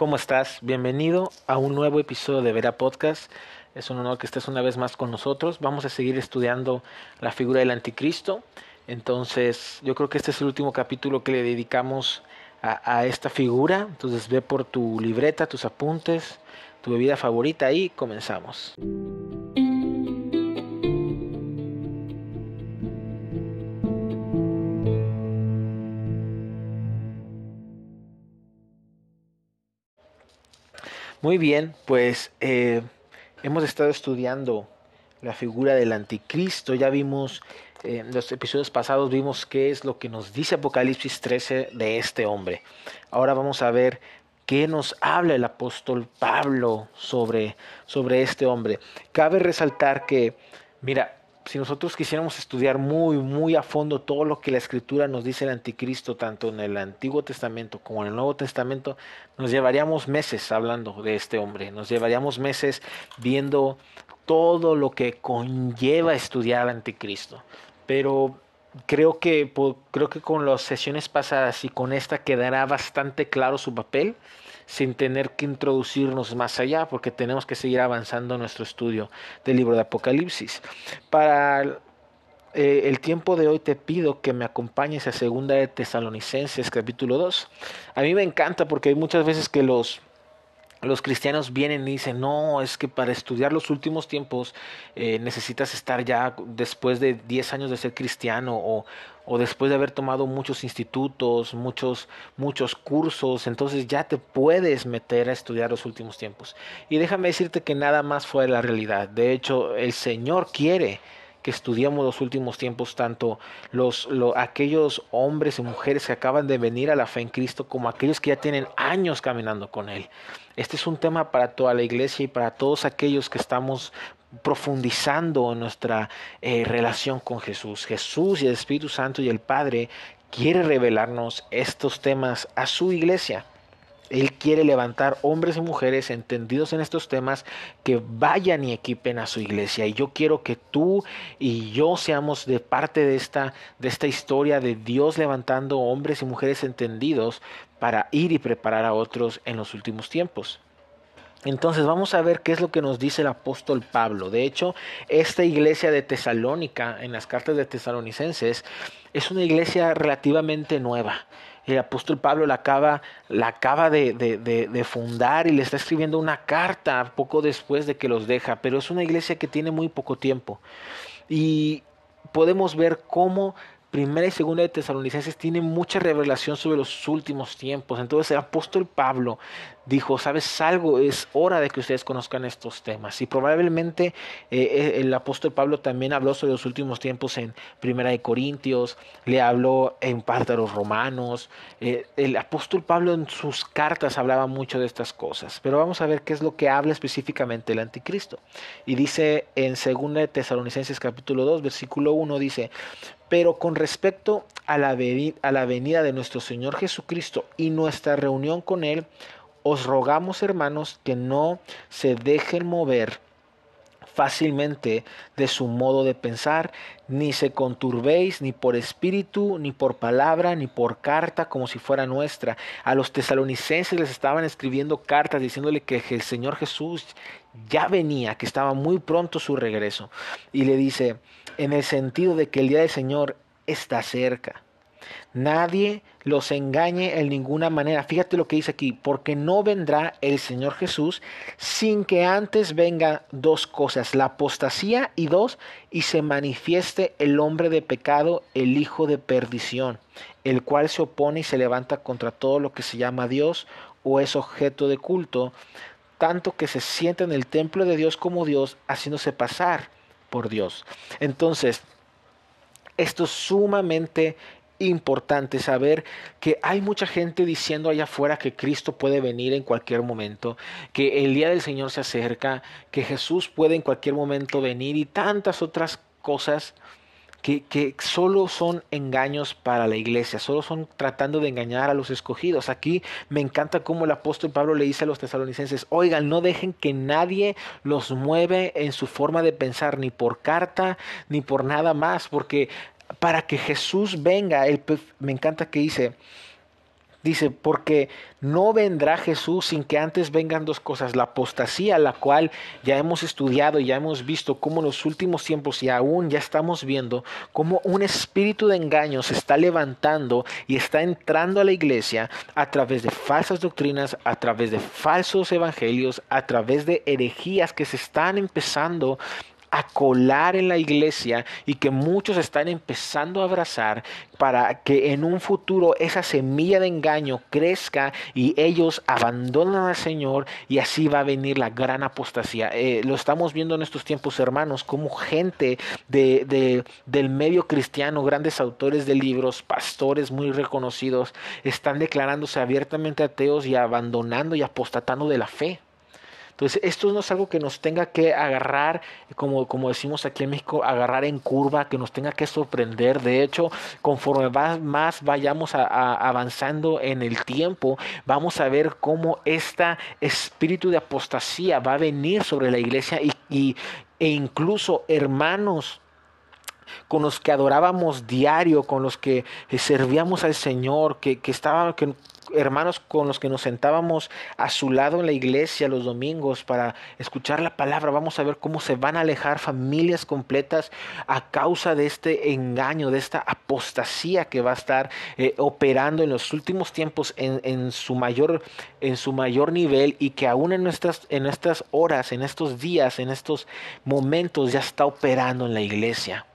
¿cómo estás? Bienvenido a un nuevo episodio de Vera Podcast. Es un honor que estés una vez más con nosotros. Vamos a seguir estudiando la figura del anticristo. Entonces, yo creo que este es el último capítulo que le dedicamos a, esta figura. Entonces, ve por tu libreta, tus apuntes, tu bebida favorita y comenzamos. Muy bien, pues eh, hemos estado estudiando la figura del anticristo. Ya vimos eh, en los episodios pasados, vimos qué es lo que nos dice Apocalipsis 13 de este hombre. Ahora vamos a ver qué nos habla el apóstol Pablo sobre, sobre este hombre. Cabe resaltar que, mira, si nosotros quisiéramos estudiar muy, muy a fondo todo lo que la escritura nos dice el anticristo, tanto en el Antiguo Testamento como en el Nuevo Testamento, nos llevaríamos meses hablando de este hombre, nos llevaríamos meses viendo todo lo que conlleva estudiar al anticristo. Pero creo que, creo que con las sesiones pasadas y con esta quedará bastante claro su papel sin tener que introducirnos más allá, porque tenemos que seguir avanzando nuestro estudio del libro de Apocalipsis. Para eh, el tiempo de hoy te pido que me acompañes a Segunda de Tesalonicenses capítulo 2. A mí me encanta porque hay muchas veces que los los cristianos vienen y dicen, no, es que para estudiar los últimos tiempos eh, necesitas estar ya después de 10 años de ser cristiano o, o, después de haber tomado muchos institutos, muchos, muchos cursos, entonces ya te puedes meter a estudiar los últimos tiempos. Y déjame decirte que nada más fue la realidad. De hecho, el Señor quiere que estudiamos los últimos tiempos, tanto los, aquellos hombres y mujeres que acaban de venir a la fe en Cristo como aquellos que ya tienen años caminando con Él. Este es un tema para toda la iglesia y para todos aquellos que estamos profundizando en nuestra eh, relación con Jesús. Jesús y el Espíritu Santo y el Padre quiere revelarnos estos temas a su iglesia. Él quiere levantar hombres y mujeres entendidos en estos temas que vayan y equipen a su iglesia. Y yo quiero que tú y yo seamos de parte de esta, de esta historia de Dios levantando hombres y mujeres entendidos para ir y preparar a otros en los últimos tiempos. Entonces vamos a ver qué es lo que nos dice el apóstol Pablo. De hecho, esta iglesia de Tesalónica, en las cartas de tesalonicenses, es una iglesia relativamente nueva el apóstol Pablo la acaba, la acaba de, de, fundar y le está escribiendo una carta poco después de que los deja, pero es una iglesia que tiene muy poco tiempo. Y podemos ver cómo Primera y Segunda de Tesalonicenses tienen mucha revelación sobre los últimos tiempos. Entonces el apóstol Pablo dijo, sabes algo, es hora de que ustedes conozcan estos temas. Y probablemente eh, eh, el apóstol Pablo también habló sobre los últimos tiempos en Primera de Corintios, le habló en parte a los romanos. Eh, el apóstol Pablo en sus cartas hablaba mucho de estas cosas. Pero vamos a ver qué es lo que habla específicamente el anticristo. Y dice en Segunda de Tesalonicenses capítulo 2, versículo 1, dice, pero con respecto a la, a la venida de nuestro Señor Jesucristo y nuestra reunión con Él, os rogamos, hermanos, que no se dejen mover fácilmente de su modo de pensar, ni se conturbéis ni por espíritu, ni por palabra, ni por carta como si fuera nuestra. A los tesalonicenses les estaban escribiendo cartas diciéndole que el Señor Jesús ya venía, que estaba muy pronto su regreso. Y le dice, en el sentido de que el día del Señor está cerca. Nadie los engañe en ninguna manera. Fíjate lo que dice aquí, porque no vendrá el Señor Jesús sin que antes venga dos cosas, la apostasía y dos, y se manifieste el hombre de pecado, el hijo de perdición, el cual se opone y se levanta contra todo lo que se llama Dios o es objeto de culto, tanto que se sienta en el templo de Dios como Dios, haciéndose pasar por Dios. Entonces, esto es sumamente importante saber que hay mucha gente diciendo allá afuera que Cristo puede venir en cualquier momento, que el día del Señor se acerca, que Jesús puede en cualquier momento venir y tantas otras cosas que, que, solo son engaños para la iglesia, solo son tratando de engañar a los escogidos. Aquí me encanta cómo el apóstol Pablo le dice a los tesalonicenses, oigan, no dejen que nadie los mueve en su forma de pensar, ni por carta, ni por nada más, porque para que Jesús venga, me encanta que dice, Dice, porque no vendrá Jesús sin que antes vengan dos cosas. La apostasía, la cual ya hemos estudiado y ya hemos visto cómo en los últimos tiempos y aún ya estamos viendo cómo un espíritu de engaño se está levantando y está entrando a la iglesia a través de falsas doctrinas, a través de falsos evangelios, a través de herejías que se están empezando a colar en la iglesia y que muchos están empezando a abrazar para que en un futuro esa semilla de engaño crezca y ellos abandonen al Señor y así va a venir la gran apostasía. Eh, lo estamos viendo en estos tiempos, hermanos, como gente de, del medio cristiano, grandes autores de libros, pastores muy reconocidos, están declarándose abiertamente ateos y abandonando y apostatando de la fe. Entonces, esto no es algo que nos tenga que agarrar, como, como decimos aquí en México, agarrar en curva, que nos tenga que sorprender. De hecho, conforme más vayamos avanzando en el tiempo, vamos a ver cómo este espíritu de apostasía va a venir sobre la iglesia y, e incluso hermanos con los que adorábamos diario, con los que servíamos al Señor, que, que, estaban, que hermanos con los que nos sentábamos a su lado en la iglesia los domingos para escuchar la palabra, vamos a ver cómo se van a alejar familias completas a causa de este engaño, de esta apostasía que va a estar eh, operando en los últimos tiempos en, en, su mayor, en su mayor nivel y que aún en nuestras, en estas horas, en estos días, en estos momentos ya está operando en la iglesia.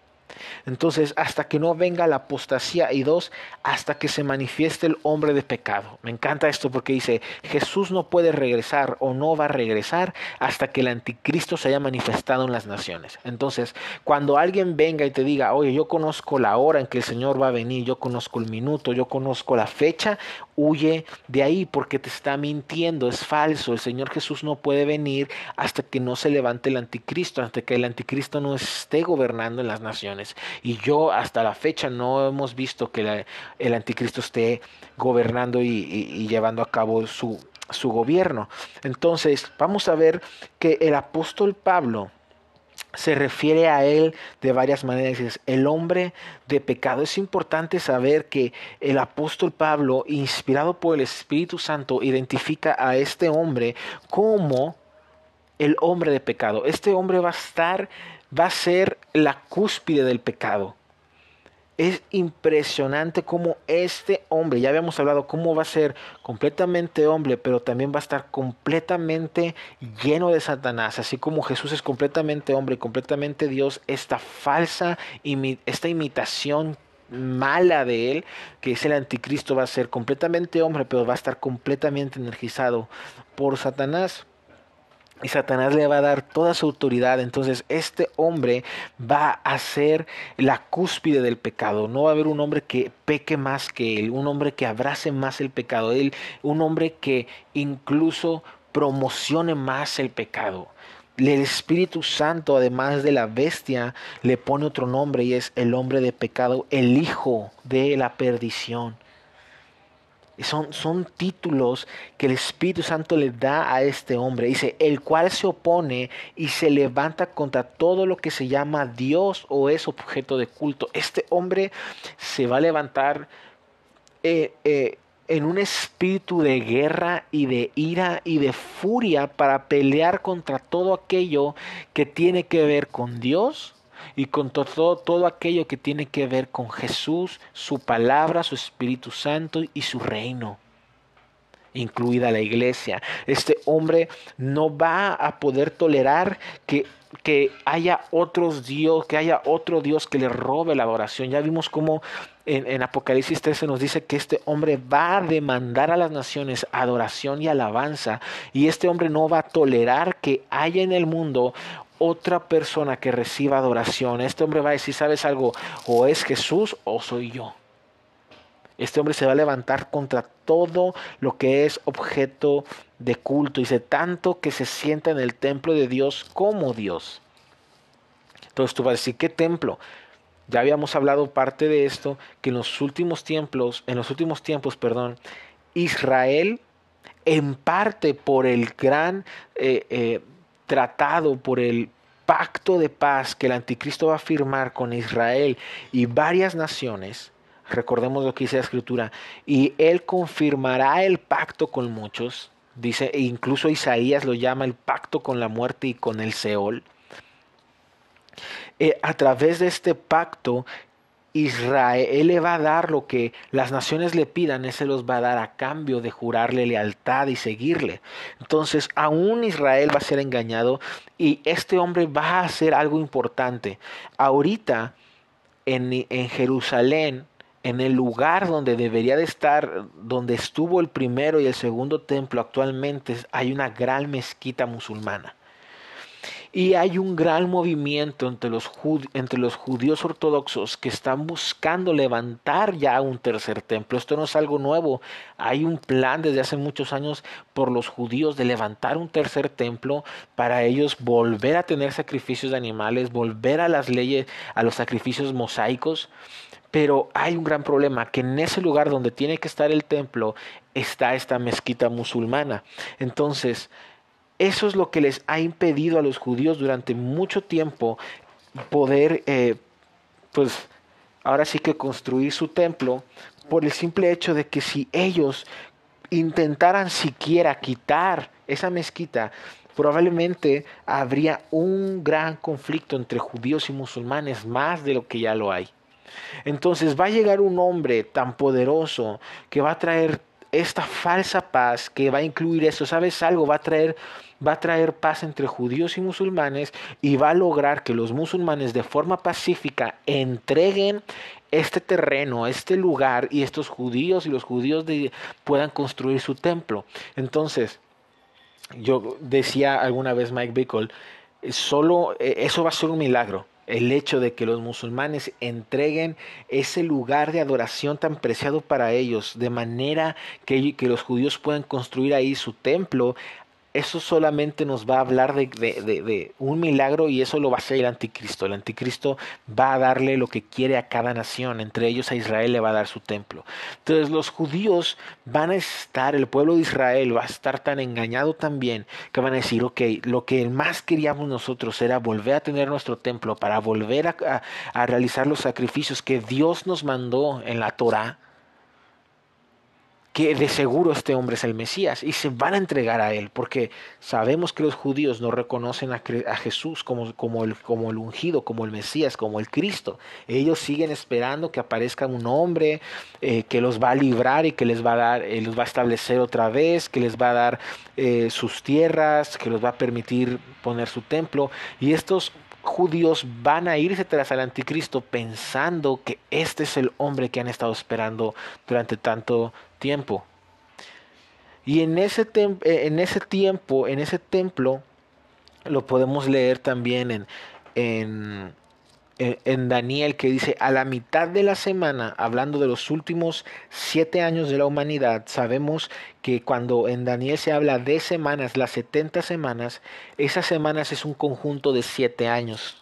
Entonces, hasta que no venga la apostasía y dos, hasta que se manifieste el hombre de pecado. Me encanta esto porque dice, Jesús no puede regresar o no va a regresar hasta que el anticristo se haya manifestado en las naciones. Entonces, cuando alguien venga y te diga, oye, yo conozco la hora en que el Señor va a venir, yo conozco el minuto, yo conozco la fecha, huye de ahí porque te está mintiendo, es falso. El Señor Jesús no puede venir hasta que no se levante el anticristo, hasta que el anticristo no esté gobernando en las naciones. Y yo hasta la fecha no hemos visto que el anticristo esté gobernando y, llevando a cabo su, su gobierno. Entonces, vamos a ver que el apóstol Pablo, se refiere a él de varias maneras. Es el hombre de pecado. Es importante saber que el apóstol Pablo, inspirado por el Espíritu Santo, identifica a este hombre como el hombre de pecado. Este hombre va a estar, va a ser la cúspide del pecado. Es impresionante cómo este hombre, ya habíamos hablado cómo va a ser completamente hombre, pero también va a estar completamente lleno de Satanás, así como Jesús es completamente hombre, completamente Dios, esta falsa, esta imitación mala de él, que es el anticristo, va a ser completamente hombre, pero va a estar completamente energizado por Satanás y Satanás le va a dar toda su autoridad. Entonces este hombre va a ser la cúspide del pecado. No va a haber un hombre que peque más que él, un hombre que abrace más el pecado, él, un hombre que incluso promocione más el pecado. El Espíritu Santo, además de la bestia, le pone otro nombre y es el hombre de pecado, el hijo de la perdición. Son, son títulos que el Espíritu Santo le da a este hombre. Dice, el cual se opone y se levanta contra todo lo que se llama Dios o es objeto de culto. Este hombre se va a levantar eh, eh, en un espíritu de guerra y de ira y de furia para pelear contra todo aquello que tiene que ver con Dios y con todo, todo aquello que tiene que ver con Jesús, su palabra, su Espíritu Santo y su reino incluida la iglesia. Este hombre no va a poder tolerar que, que haya otros Dios, que haya otro Dios que le robe la adoración. Ya vimos cómo en, en, Apocalipsis 13 nos dice que este hombre va a demandar a las naciones adoración y alabanza. Y este hombre no va a tolerar que haya en el mundo otra persona que reciba adoración, este hombre va a decir, ¿sabes algo? O es Jesús o soy yo. Este hombre se va a levantar contra todo lo que es objeto de culto. Dice, tanto que se sienta en el templo de Dios como Dios. Entonces tú vas a decir, ¿qué templo? Ya habíamos hablado parte de esto, que en los últimos tiempos, en los últimos tiempos, perdón, Israel, en parte por el gran eh, eh, tratado por el pacto de paz que el anticristo va a firmar con Israel y varias naciones, recordemos lo que dice la escritura, y él confirmará el pacto con muchos, dice, e incluso Isaías lo llama el pacto con la muerte y con el Seol. Eh, a través de este pacto, Israel le va a dar lo que las naciones le pidan, Él se los va a dar a cambio de jurarle lealtad y seguirle. Entonces, aún Israel va a ser engañado y este hombre va a hacer algo importante. Ahorita, en, en Jerusalén, en el lugar donde debería de estar, donde estuvo el primero y el segundo templo actualmente, hay una gran mezquita musulmana. Y hay un gran movimiento entre los, entre los judíos ortodoxos que están buscando levantar ya un tercer templo. Esto no es algo nuevo. Hay un plan desde hace muchos años por los judíos de levantar un tercer templo para ellos volver a tener sacrificios de animales, volver a las leyes, a los sacrificios mosaicos. Pero hay un gran problema, que en ese lugar donde tiene que estar el templo está esta mezquita musulmana. Entonces, eso es lo que les ha impedido a los judíos durante mucho tiempo poder, eh, pues, ahora sí que construir su templo por el simple hecho de que si ellos intentaran siquiera quitar esa mezquita, probablemente habría un gran conflicto entre judíos y musulmanes, más de lo que ya lo hay. Entonces va a llegar un hombre tan poderoso que va a traer esta falsa paz, que va a incluir eso, ¿sabes algo? Va a traer va a traer paz entre judíos y musulmanes y va a lograr que los musulmanes de forma pacífica entreguen este terreno, este lugar y estos judíos y los judíos puedan construir su templo. Entonces, yo decía alguna vez Mike Bickle, solo eh, eso va a ser un milagro el hecho de que los musulmanes entreguen ese lugar de adoración tan preciado para ellos, de manera que, los judíos puedan construir ahí su templo, eso solamente nos va a hablar de, un milagro y eso lo va a hacer el anticristo. El anticristo va a darle lo que quiere a cada nación, entre ellos a Israel le va a dar su templo. Entonces los judíos van a estar, el pueblo de Israel va a estar tan engañado también que van a decir, ok, lo que más queríamos nosotros era volver a tener nuestro templo para volver a, a realizar los sacrificios que Dios nos mandó en la Torah que de seguro este hombre es el Mesías y se van a entregar a él porque sabemos que los judíos no reconocen a, Jesús como, el, como el ungido, como el Mesías, como el Cristo. Ellos siguen esperando que aparezca un hombre eh, que los va a librar y que les va a dar, eh, los va a establecer otra vez, que les va a dar eh, sus tierras, que los va a permitir poner su templo. Y estos judíos van a irse tras el anticristo pensando que este es el hombre que han estado esperando durante tanto tiempo. Y en ese, eh, en ese tiempo, en ese templo, lo podemos leer también en, en, en, Daniel que dice, a la mitad de la semana, hablando de los últimos siete años de la humanidad, sabemos que cuando en Daniel se habla de semanas, las 70 semanas, esas semanas es un conjunto de siete años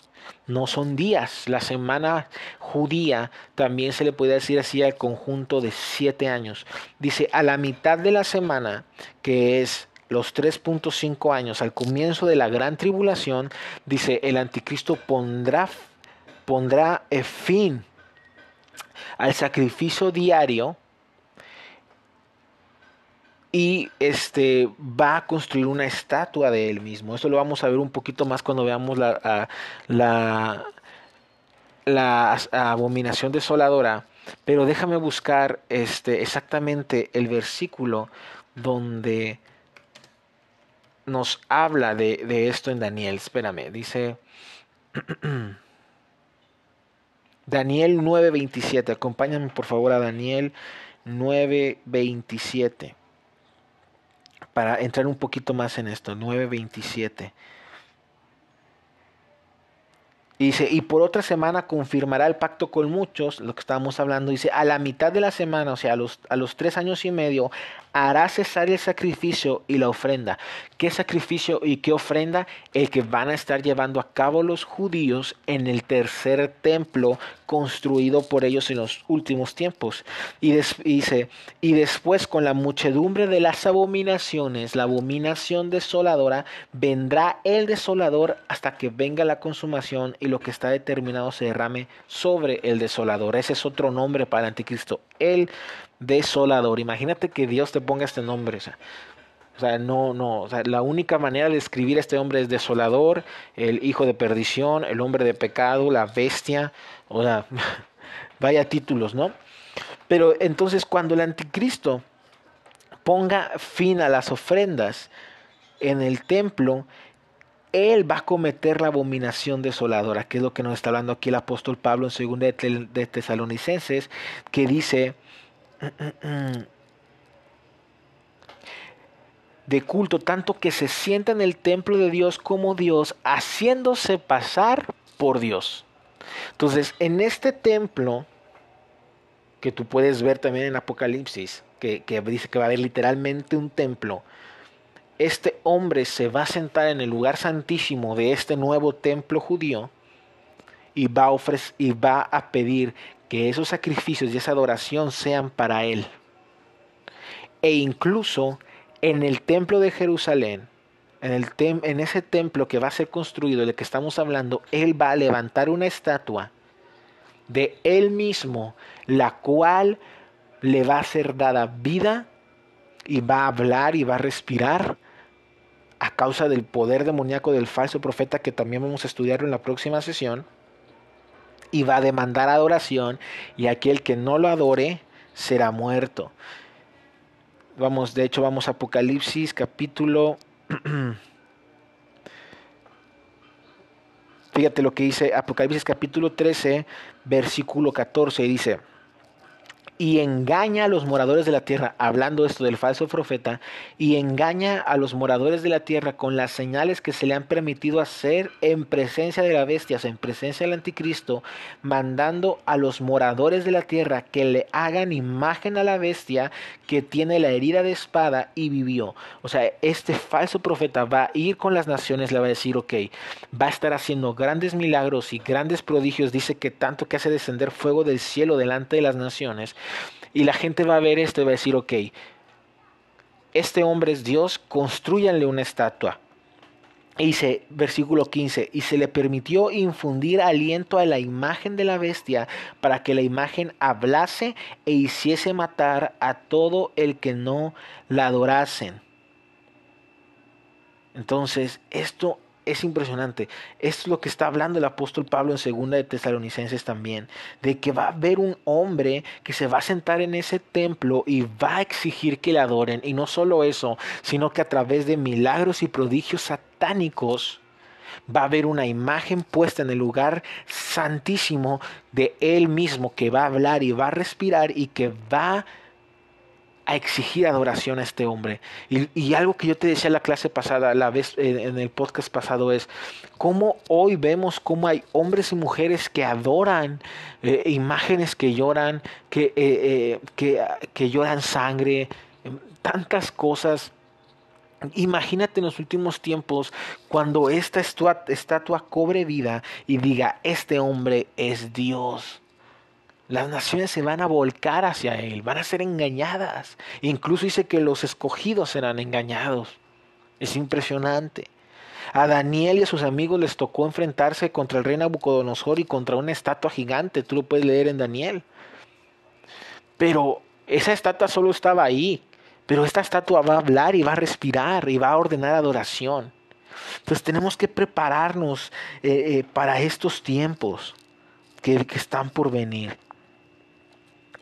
no son días. La semana judía también se le puede decir así al conjunto de siete años. Dice, a la mitad de la semana, que es los 3.5 años, al comienzo de la gran tribulación, dice, el anticristo pondrá, pondrá fin al sacrificio diario y este va a construir una estatua de él mismo. Eso lo vamos a ver un poquito más cuando veamos la, la, la abominación desoladora. Pero déjame buscar este, exactamente el versículo donde nos habla de esto en Daniel. Espérame, dice Daniel 9:27. Acompáñame por favor a Daniel 9:27 para entrar un poquito más en esto, 9.27. Dice, y por otra semana confirmará el pacto con muchos, lo que estábamos hablando, dice, a la mitad de la semana, o sea, a los, a los tres años y medio, hará cesar el sacrificio y la ofrenda. ¿Qué sacrificio y qué ofrenda? El que van a estar llevando a cabo los judíos en el tercer templo construido por ellos en los últimos tiempos. Y dice, y después con la muchedumbre de las abominaciones, la abominación desoladora, vendrá el desolador hasta que venga la consumación y lo que está determinado se derrame sobre el desolador. Ese es otro nombre para el anticristo, el desolador. Imagínate que Dios te ponga este nombre. O sea, no, no, la única manera de escribir a este hombre es desolador, el hijo de perdición, el hombre de pecado, la bestia, o sea, vaya títulos, ¿no? Pero entonces cuando el anticristo ponga fin a las ofrendas en el templo, él va a cometer la abominación desoladora, que es lo que nos está hablando aquí el apóstol Pablo en 2 de Tesalonicenses, que dice, de culto, tanto que se sienta en el templo de Dios como Dios, haciéndose pasar por Dios. Entonces, en este templo, que tú puedes ver también en Apocalipsis, que, que dice que va a haber literalmente un templo, este hombre se va a sentar en el lugar santísimo de este nuevo templo judío y va a, ofrecer, y va a pedir que esos sacrificios y esa adoración sean para él. E incluso en el templo de Jerusalén, en, el en ese templo que va a ser construido, del que estamos hablando, Él va a levantar una estatua de Él mismo, la cual le va a ser dada vida y va a hablar y va a respirar a causa del poder demoníaco del falso profeta que también vamos a estudiar en la próxima sesión. Y va a demandar adoración y aquel que no lo adore será muerto. Vamos, de hecho, vamos a Apocalipsis capítulo... Fíjate lo que dice Apocalipsis capítulo 13, versículo 14, dice, y engaña a los moradores de la tierra, hablando esto del falso profeta, y engaña a los moradores de la tierra con las señales que se le han permitido hacer en presencia de la bestia, en presencia del anticristo, mandando a los moradores de la tierra que le hagan imagen a la bestia que tiene la herida de espada y vivió. O sea, este falso profeta va a ir con las naciones, le va a decir, ok, va a estar haciendo grandes milagros y grandes prodigios, dice que tanto que hace descender fuego del cielo delante de las naciones, y la gente va a ver esto y va a decir, ok, este hombre es Dios, construyanle una estatua. Dice, versículo 15, y se le permitió infundir aliento a la imagen de la bestia para que la imagen hablase e hiciese matar a todo el que no la adorasen. Entonces, esto es impresionante. es lo que está hablando el apóstol Pablo en segunda de Tesalonicenses también, de que va a haber un hombre que se va a sentar en ese templo y va a exigir que le adoren. Y no solo eso, sino que a través de milagros y prodigios satánicos va a haber una imagen puesta en el lugar santísimo de él mismo que va a hablar y va a respirar y que va a a exigir adoración a este hombre. Y, algo que yo te decía en la clase pasada, la vez en el podcast pasado es cómo hoy vemos cómo hay hombres y mujeres que adoran eh, imágenes que lloran, que, eh, eh, que, lloran sangre, tantas cosas. Imagínate en los últimos tiempos cuando esta estatua cobre vida y diga, este hombre es Dios. Las naciones se van a volcar hacia Él, van a ser engañadas. Incluso dice que los escogidos serán engañados. Es impresionante. A Daniel y a sus amigos les tocó enfrentarse contra el rey Nabucodonosor y contra una estatua gigante. Tú lo puedes leer en Daniel. Pero esa estatua solo estaba ahí. Pero esta estatua va a hablar y va a respirar y va a ordenar adoración. Entonces tenemos que prepararnos eh, eh, para estos tiempos que, que están por venir.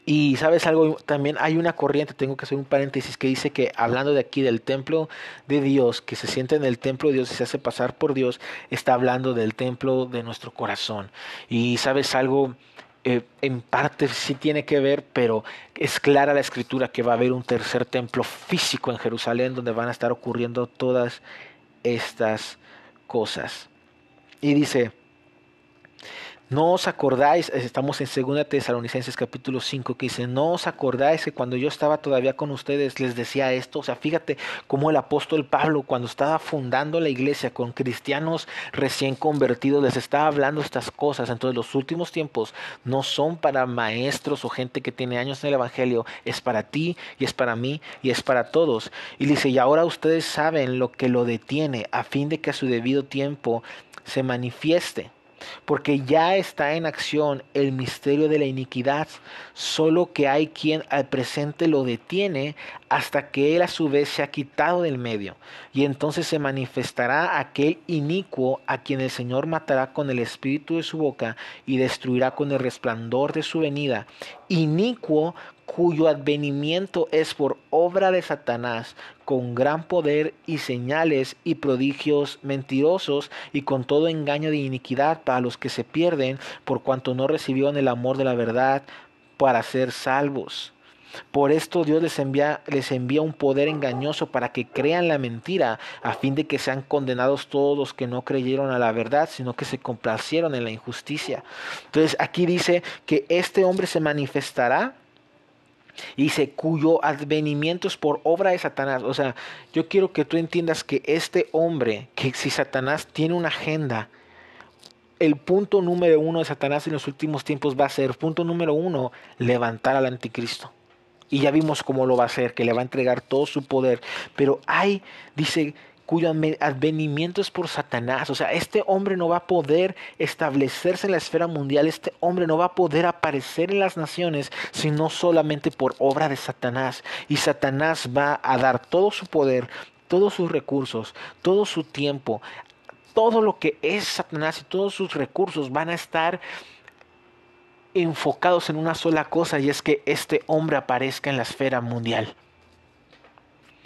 Y sabes algo, también hay una corriente, tengo que hacer un paréntesis, que dice que hablando de aquí del templo de Dios, que se siente en el templo de Dios y se hace pasar por Dios, está hablando del templo de nuestro corazón. Y sabes algo, eh, en parte sí tiene que ver, pero es clara la escritura que va a haber un tercer templo físico en Jerusalén donde van a estar ocurriendo todas estas cosas. Y dice, No os acordáis, estamos en 2 Tesalonicenses capítulo 5 que dice, no os acordáis que cuando yo estaba todavía con ustedes les decía esto, o sea, fíjate cómo el apóstol Pablo cuando estaba fundando la iglesia con cristianos recién convertidos les estaba hablando estas cosas, entonces los últimos tiempos no son para maestros o gente que tiene años en el evangelio, es para ti y es para mí y es para todos. Y dice, y ahora ustedes saben lo que lo detiene a fin de que a su debido tiempo se manifieste porque ya está en acción el misterio de la iniquidad, solo que hay quien al presente lo detiene hasta que él a su vez se ha quitado del medio, y entonces se manifestará aquel inicuo a quien el Señor matará con el espíritu de su boca y destruirá con el resplandor de su venida, inicuo cuyo advenimiento es por obra de Satanás, con gran poder y señales y prodigios mentirosos y con todo engaño de iniquidad para los que se pierden por cuanto no recibieron el amor de la verdad para ser salvos. Por esto Dios les envía, les envía un poder engañoso para que crean la mentira, a fin de que sean condenados todos los que no creyeron a la verdad, sino que se complacieron en la injusticia. Entonces aquí dice que este hombre se manifestará y dice, cuyo advenimiento es por obra de Satanás. O sea, yo quiero que tú entiendas que este hombre, que si Satanás tiene una agenda, el punto número uno de Satanás en los últimos tiempos va a ser, punto número uno, levantar al anticristo. Y ya vimos cómo lo va a hacer, que le va a entregar todo su poder. Pero hay, dice, cuyo advenimiento es por Satanás. O sea, este hombre no va a poder establecerse en la esfera mundial, este hombre no va a poder aparecer en las naciones, sino solamente por obra de Satanás. Y Satanás va a dar todo su poder, todos sus recursos, todo su tiempo, todo lo que es Satanás y todos sus recursos van a estar enfocados en una sola cosa y es que este hombre aparezca en la esfera mundial.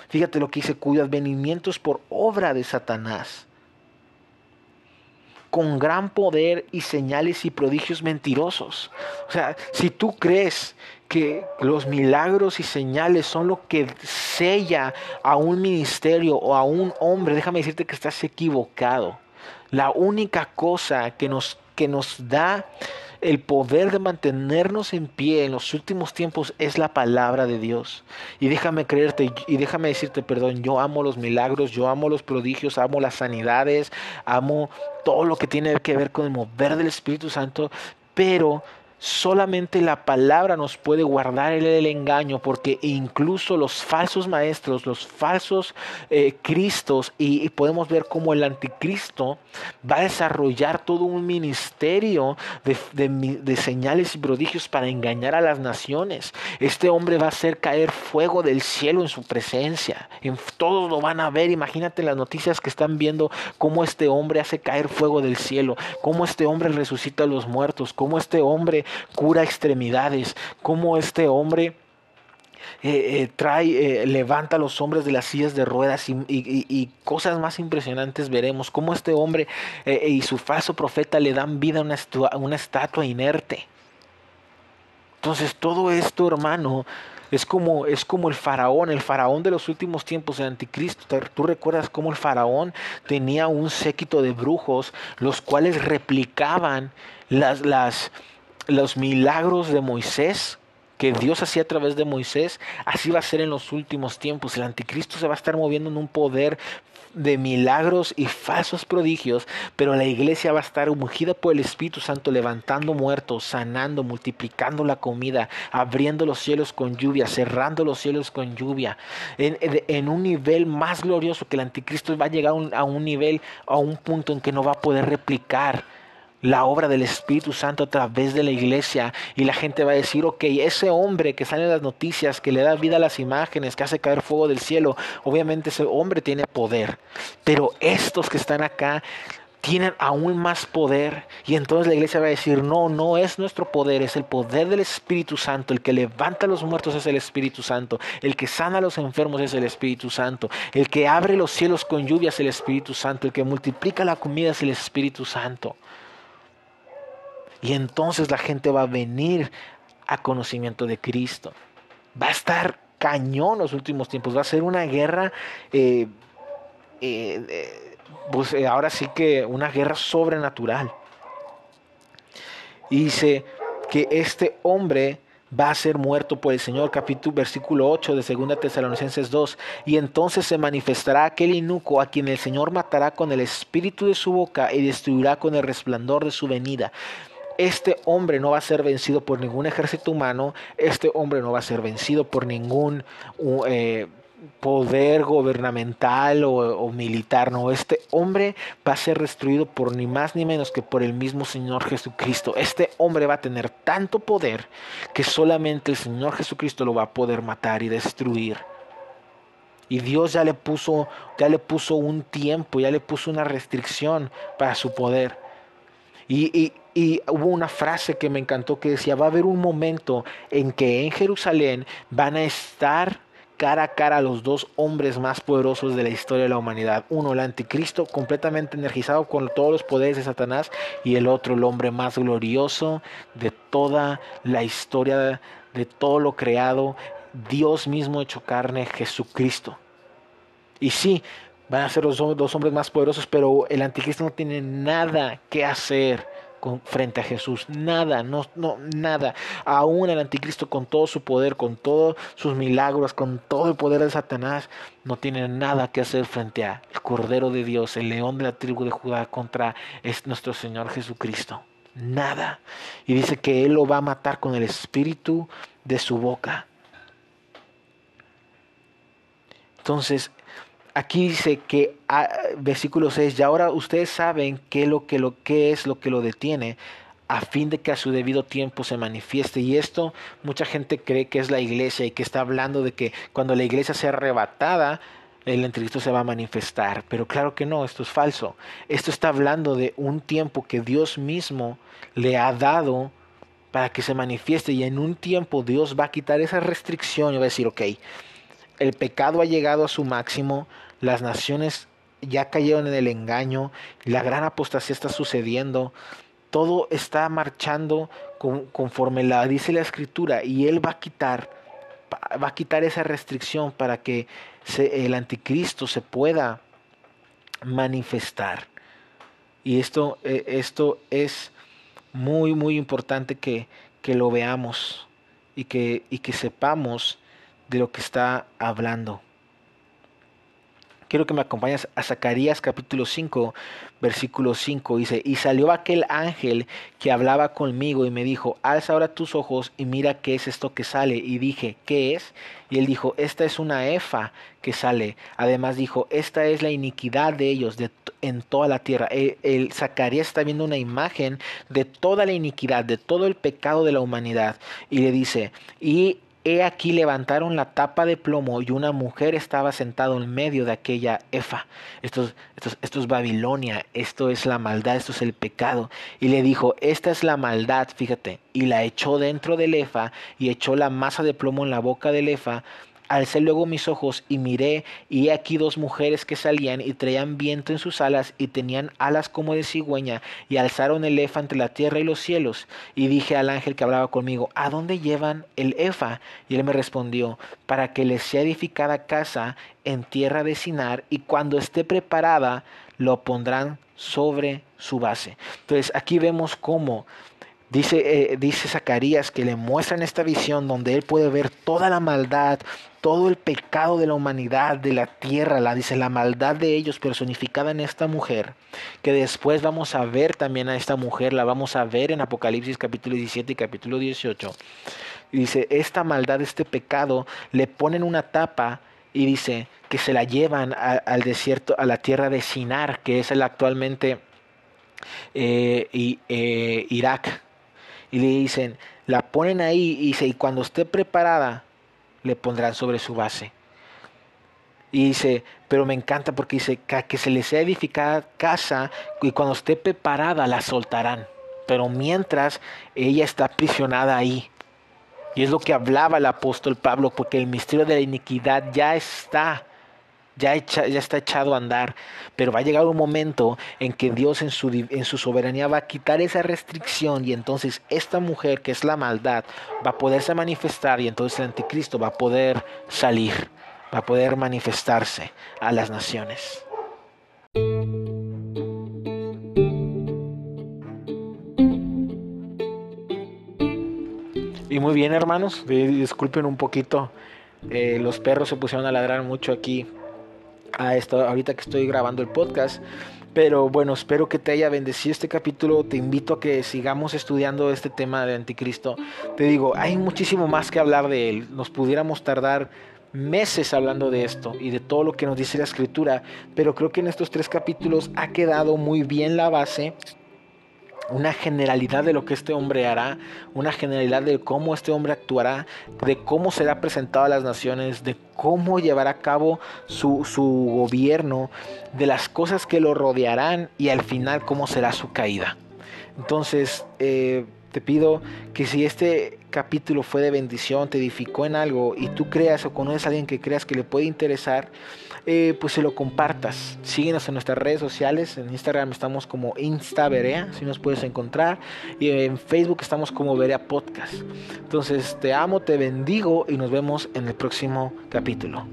Fíjate lo que dice, cuyo advenimiento por obra de Satanás, con gran poder y señales y prodigios mentirosos. O sea, si tú crees que los milagros y señales son lo que sella a un ministerio o a un hombre, déjame decirte que estás equivocado. La única cosa que nos, que nos da el poder de mantenernos en pie en los últimos tiempos es la palabra de Dios. Y déjame creerte y déjame decirte, perdón, yo amo los milagros, yo amo los prodigios, amo las sanidades, amo todo lo que tiene que ver con el mover del Espíritu Santo, pero Solamente la palabra nos puede guardar el, engaño porque incluso los falsos maestros, los falsos eh, cristos, y, podemos ver cómo el anticristo va a desarrollar todo un ministerio de, señales y prodigios para engañar a las naciones. Este hombre va a hacer caer fuego del cielo en su presencia. En, todos lo van a ver. Imagínate las noticias que están viendo cómo este hombre hace caer fuego del cielo, cómo este hombre resucita a los muertos, cómo este hombre cura extremidades, como este hombre eh, eh, trae, eh, levanta a los hombres de las sillas de ruedas y, cosas más impresionantes veremos, cómo este hombre y su falso profeta le dan vida a una, una estatua inerte. Entonces todo esto, hermano, es como, es como el faraón, el faraón de los últimos tiempos, el anticristo. Tú recuerdas cómo el faraón tenía un séquito de brujos, los cuales replicaban las, las, los milagros de Moisés que Dios hacía a través de Moisés, así va a ser en los últimos tiempos. El anticristo se va a estar moviendo en un poder de milagros y falsos prodigios, pero la iglesia va a estar ungida por el Espíritu Santo, levantando muertos, sanando, multiplicando la comida, abriendo los cielos con lluvia, cerrando los cielos con lluvia, en, un nivel más glorioso que el anticristo va a llegar a un nivel, a un punto en que no va a poder replicar la obra del Espíritu Santo a través de la iglesia. Y la gente va a decir, ok, ese hombre que sale en las noticias, que le da vida a las imágenes, que hace caer fuego del cielo, obviamente ese hombre tiene poder, pero estos que están acá tienen aún más poder. Y entonces la iglesia va a decir, no, no es nuestro poder, es el poder del Espíritu Santo, el que levanta a los muertos es el Espíritu Santo, el que sana a los enfermos es el Espíritu Santo, el que abre los cielos con lluvia es el Espíritu Santo, el que multiplica la comida es el Espíritu Santo. Y entonces la gente va a venir a conocimiento de Cristo. Va a estar cañón los últimos tiempos. Va a ser una guerra, eh, eh, pues eh, ahora sí que una guerra sobrenatural. Y dice que este hombre va a ser muerto por el Señor, capítulo versículo 8 de 2 Tesalonicenses 2, y entonces se manifestará aquel inuco a quien el Señor matará con el espíritu de su boca y destruirá con el resplandor de su venida. Este hombre no va a ser vencido por ningún ejército humano, este hombre no va a ser vencido por ningún eh, poder gubernamental o, militar, no, este hombre va a ser destruido por ni más ni menos que por el mismo Señor Jesucristo. Este hombre va a tener tanto poder que solamente el Señor Jesucristo lo va a poder matar y destruir. Y Dios ya le puso, ya le puso un tiempo, ya le puso una restricción para su poder. y, y hubo una frase que me encantó que decía, va a haber un momento en que en Jerusalén van a estar cara a cara los dos hombres más poderosos de la historia de la humanidad. Uno, el anticristo, completamente energizado con todos los poderes de Satanás, y el otro, el hombre más glorioso de toda la historia, de todo lo creado, Dios mismo hecho carne, Jesucristo. Y sí, van a ser los dos hombres más poderosos, pero el anticristo no tiene nada que hacer frente a Jesús. Nada, no, no, nada. Aún el anticristo con todo su poder, con todos sus milagros, con todo el poder de Satanás, no tiene nada que hacer frente al Cordero de Dios, el león de la tribu de Judá contra es nuestro Señor Jesucristo. Nada. Y dice que Él lo va a matar con el espíritu de su boca. Entonces, aquí dice que, ah, versículo 6, y ahora ustedes saben qué, lo, que, lo, qué es lo que lo detiene a fin de que a su debido tiempo se manifieste. Y esto mucha gente cree que es la iglesia y que está hablando de que cuando la iglesia sea arrebatada, el anticristo se va a manifestar. Pero claro que no, esto es falso. Esto está hablando de un tiempo que Dios mismo le ha dado para que se manifieste. Y en un tiempo Dios va a quitar esa restricción y va a decir, ok, el pecado ha llegado a su máximo, las naciones ya cayeron en el engaño, la gran apostasía está sucediendo, todo está marchando conforme la dice la escritura y él va a quitar va a quitar esa restricción para que el anticristo se pueda manifestar. Y esto, eh, esto es muy, muy importante que, que lo veamos y que, y que sepamos de lo que está hablando. Quiero que me acompañes a Zacarías capítulo 5, versículo 5. Dice, y salió aquel ángel que hablaba conmigo y me dijo, alza ahora tus ojos y mira qué es esto que sale. Y dije, ¿qué es? Y él dijo, esta es una efa que sale. Además dijo, esta es la iniquidad de ellos de, en toda la tierra. El, el Zacarías está viendo una imagen de toda la iniquidad, de todo el pecado de la humanidad. Y le dice, y He aquí levantaron la tapa de plomo y una mujer estaba sentada en medio de aquella efa. Esto, esto, es Babilonia, esto es la maldad, esto es el pecado. Y le dijo, esta es la maldad, fíjate. Y la echó dentro del efa y echó la masa de plomo en la boca del efa Alcé luego mis ojos y miré, y he aquí dos mujeres que salían y traían viento en sus alas y tenían alas como de cigüeña, y alzaron el efa entre la tierra y los cielos. Y dije al ángel que hablaba conmigo, ¿a dónde llevan el efa? Y él me respondió, para que les sea edificada casa en tierra de Sinar, y cuando esté preparada, lo pondrán sobre su base. Entonces aquí vemos cómo Dice, eh, dice Zacarías que le muestran esta visión donde él puede ver toda la maldad, todo el pecado de la humanidad, de la tierra, la dice la maldad de ellos personificada en esta mujer, que después vamos a ver también a esta mujer, la vamos a ver en Apocalipsis capítulo 17 y capítulo 18. Y dice, esta maldad, este pecado, le ponen una tapa y dice que se la llevan al desierto, a la tierra de Sinar, que es el actualmente eh, eh, Irak y le dicen, la ponen ahí y dice, y cuando esté preparada, le pondrán sobre su base. Y dice, pero me encanta porque dice que se les sea edificada casa y cuando esté preparada la soltarán. Pero mientras ella está aprisionada ahí. Y es lo que hablaba el apóstol Pablo, porque el misterio de la iniquidad ya está ya, ya está echado a andar, pero va a llegar un momento en que Dios en su, en su soberanía va a quitar esa restricción y entonces esta mujer que es la maldad va a poderse manifestar y entonces el anticristo va a poder salir, va a poder manifestarse a las naciones. Y muy bien, hermanos. Disculpen un poquito. Eh, los perros se pusieron a ladrar mucho aquí. A esto, ahorita que estoy grabando el podcast. Pero bueno, espero que te haya bendecido este capítulo. Te invito a que sigamos estudiando este tema de anticristo. Te digo, hay muchísimo más que hablar de él. Nos pudiéramos tardar meses hablando de esto y de todo lo que nos dice la escritura. Pero creo que en estos tres capítulos ha quedado muy bien la base una generalidad de lo que este hombre hará, una generalidad de cómo este hombre actuará, de cómo será presentado a las naciones, de cómo llevará a cabo su, gobierno, de las cosas que lo rodearán y al final cómo será su caída. Entonces, eh, te pido que si este capítulo fue de bendición, te edificó en algo y tú creas o conoces a alguien que creas que le puede interesar, eh, pues se lo compartas. Síguenos en nuestras redes sociales. En Instagram estamos como InstaVerea, si nos puedes encontrar. Y en Facebook estamos como Verea Podcast. Entonces te amo, te bendigo y nos vemos en el próximo capítulo.